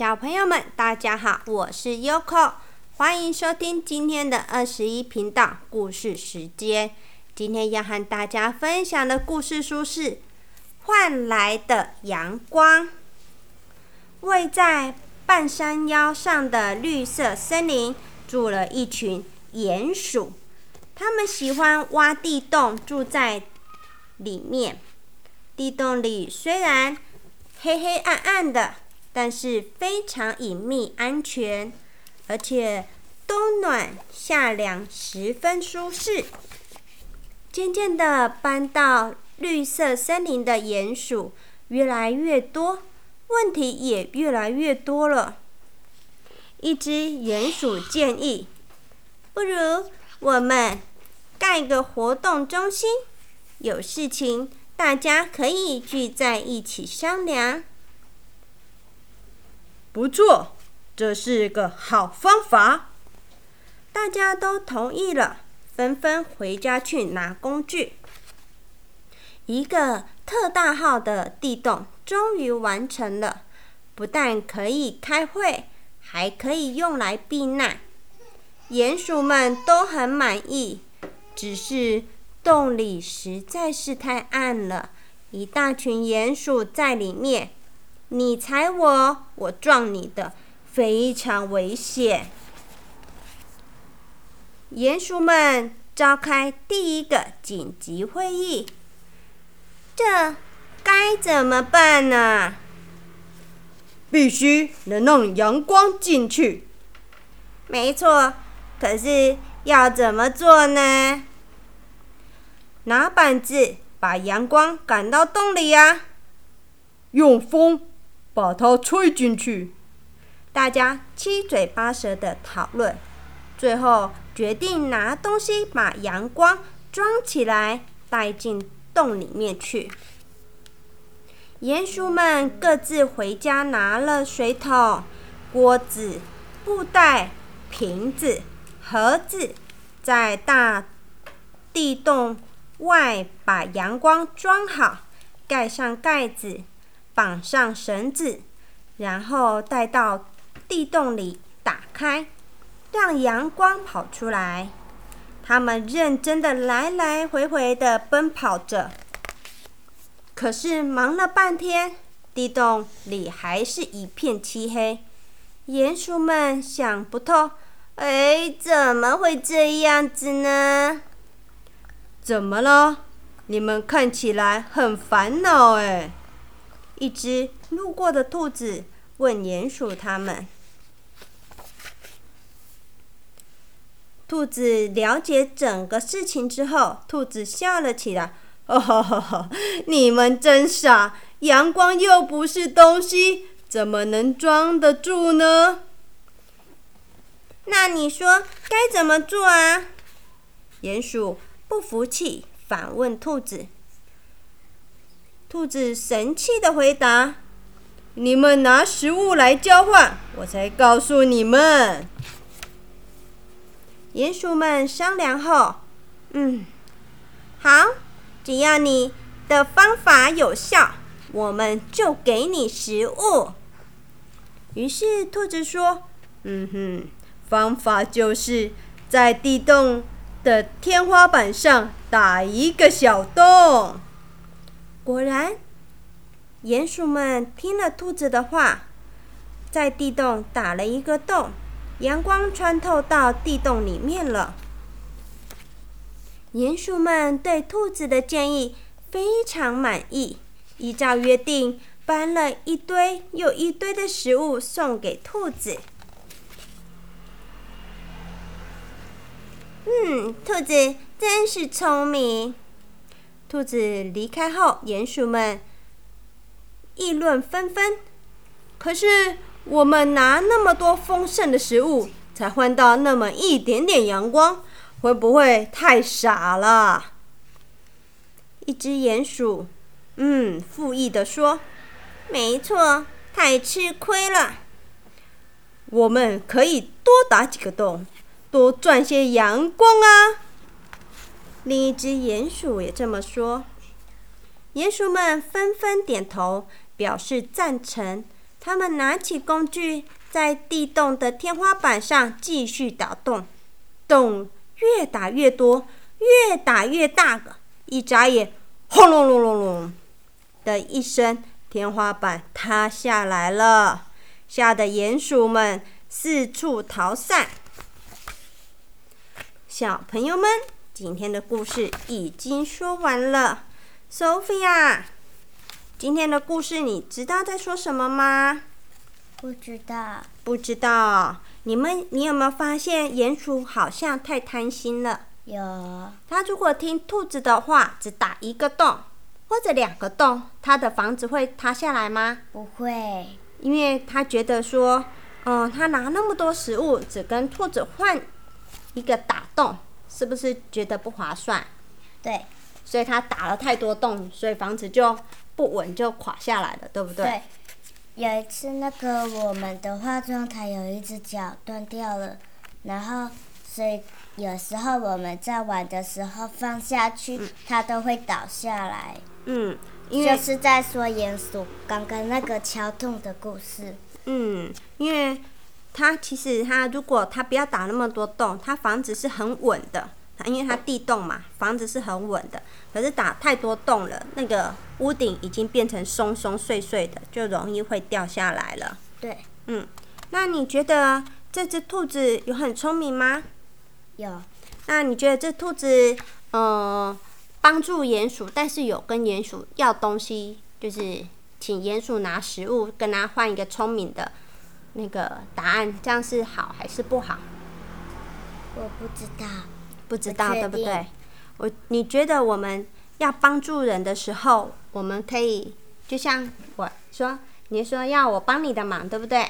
小朋友们，大家好，我是 Yoko，欢迎收听今天的二十一频道故事时间。今天要和大家分享的故事书是《换来的阳光》。位在半山腰上的绿色森林，住了一群鼹鼠。它们喜欢挖地洞，住在里面。地洞里虽然黑黑暗暗的，但是非常隐秘安全，而且冬暖夏凉，十分舒适。渐渐的，搬到绿色森林的鼹鼠越来越多，问题也越来越多了。一只鼹鼠建议：“不如我们盖个活动中心，有事情大家可以聚在一起商量。”不错，这是个好方法。大家都同意了。纷纷回家去拿工具。一个特大号的地洞终于完成了，不但可以开会，还可以用来避难。鼹鼠们都很满意，只是洞里实在是太暗了，一大群鼹鼠在里面，你踩我，我撞你的，非常危险。鼹鼠们召开第一个紧急会议，这该怎么办呢？必须能让阳光进去。没错，可是要怎么做呢？拿板子把阳光赶到洞里呀！用风把它吹进去。大家七嘴八舌的讨论，最后。决定拿东西把阳光装起来，带进洞里面去。鼹鼠们各自回家拿了水桶、锅子、布袋、瓶子、盒子，在大地洞外把阳光装好，盖上盖子，绑上绳子，然后带到地洞里打开。让阳光跑出来，他们认真的来来回回的奔跑着。可是忙了半天，地洞里还是一片漆黑。鼹鼠们想不透，哎，怎么会这样子呢？怎么了？你们看起来很烦恼哎。一只路过的兔子问鼹鼠他们。兔子了解整个事情之后，兔子笑了起来：“哈哈哈！你们真傻，阳光又不是东西，怎么能装得住呢？”那你说该怎么做啊？鼹鼠不服气，反问兔子。兔子神气的回答：“你们拿食物来交换，我才告诉你们。”鼹鼠们商量后，嗯，好，只要你的方法有效，我们就给你食物。于是兔子说：“嗯哼，方法就是在地洞的天花板上打一个小洞。”果然，鼹鼠们听了兔子的话，在地洞打了一个洞。阳光穿透到地洞里面了。鼹鼠们对兔子的建议非常满意，依照约定搬了一堆又一堆的食物送给兔子。嗯，兔子真是聪明。兔子离开后，鼹鼠们议论纷纷。可是。我们拿那么多丰盛的食物，才换到那么一点点阳光，会不会太傻了？一只鼹鼠，嗯，负意的说：“没错，太吃亏了。我们可以多打几个洞，多赚些阳光啊。”另一只鼹鼠也这么说。鼹鼠们纷纷点头，表示赞成。他们拿起工具，在地洞的天花板上继续打洞，洞越打越多，越打越大个。一眨眼，轰隆隆隆隆的一声，天花板塌下来了，吓得鼹鼠们四处逃散。小朋友们，今天的故事已经说完了。Sophia，今天的故事你知道在说什么吗？不知道。不知道。你们，你有没有发现鼹鼠好像太贪心了？有。它如果听兔子的话，只打一个洞或者两个洞，它的房子会塌下来吗？不会，因为它觉得说，嗯，它拿那么多食物，只跟兔子换一个打洞，是不是觉得不划算？对。所以他打了太多洞，所以房子就不稳，就垮下来了，对不对？对。有一次，那个我们的化妆台有一只脚断掉了，然后。所以有时候我们在玩的时候放下去，它都会倒下来。嗯，就是在说鼹鼠刚刚那个敲痛的故事。嗯，因为它其实它如果它不要打那么多洞，它房子是很稳的。因为它地洞嘛，房子是很稳的。可是打太多洞了，那个屋顶已经变成松松碎碎的，就容易会掉下来了。对。嗯，那你觉得这只兔子有很聪明吗？有，那你觉得这兔子，嗯，帮助鼹鼠，但是有跟鼹鼠要东西，就是请鼹鼠拿食物，跟它换一个聪明的那个答案，这样是好还是不好？我不知道，不知道对不对？我你觉得我们要帮助人的时候，我们可以就像我说，你说要我帮你的忙，对不对？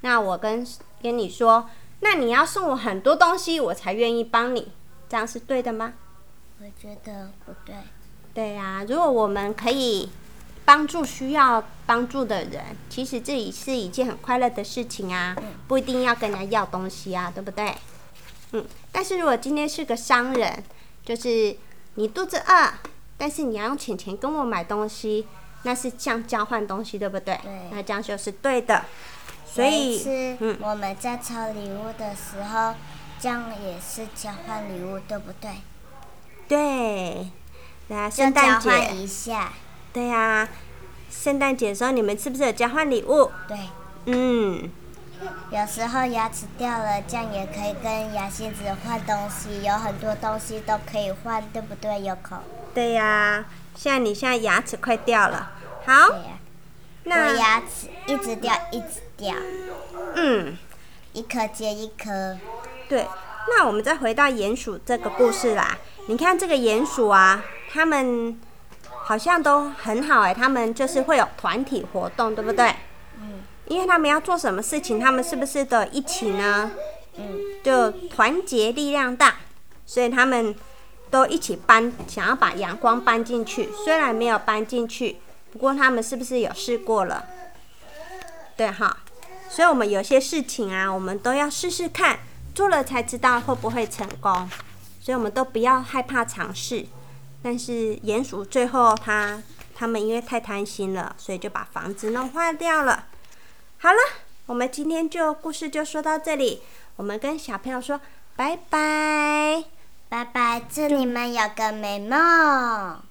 那我跟跟你说。那你要送我很多东西，我才愿意帮你，这样是对的吗？我觉得不对。对呀，如果我们可以帮助需要帮助的人，其实这也是一件很快乐的事情啊，不一定要跟人家要东西啊，对不对？嗯，但是如果今天是个商人，就是你肚子饿，但是你要用钱钱跟我买东西，那是像交换东西，对不对？对。那这样就是对的。所以，是我们在抽礼物的时候，这样也是交换礼物，对不对？对，来圣诞节一下。对呀，圣诞节的时候你们是不是有交换礼物？对。嗯。有时候牙齿掉了，这样也可以跟牙仙子换东西，有很多东西都可以换，对不对？有口。对呀，像你现在牙齿快掉了，好。我牙齿一直掉，一直掉。嗯，一颗接一颗。对，那我们再回到鼹鼠这个故事啦。你看这个鼹鼠啊，他们好像都很好哎，他们就是会有团体活动，对不对？嗯。因为他们要做什么事情，他们是不是都一起呢？嗯。就团结力量大，所以他们都一起搬，想要把阳光搬进去。虽然没有搬进去。不过他们是不是有试过了？对哈，所以我们有些事情啊，我们都要试试看，做了才知道会不会成功。所以我们都不要害怕尝试。但是鼹鼠最后他他们因为太贪心了，所以就把房子弄坏掉了。好了，我们今天就故事就说到这里。我们跟小朋友说拜拜，拜拜，祝你们有个美梦。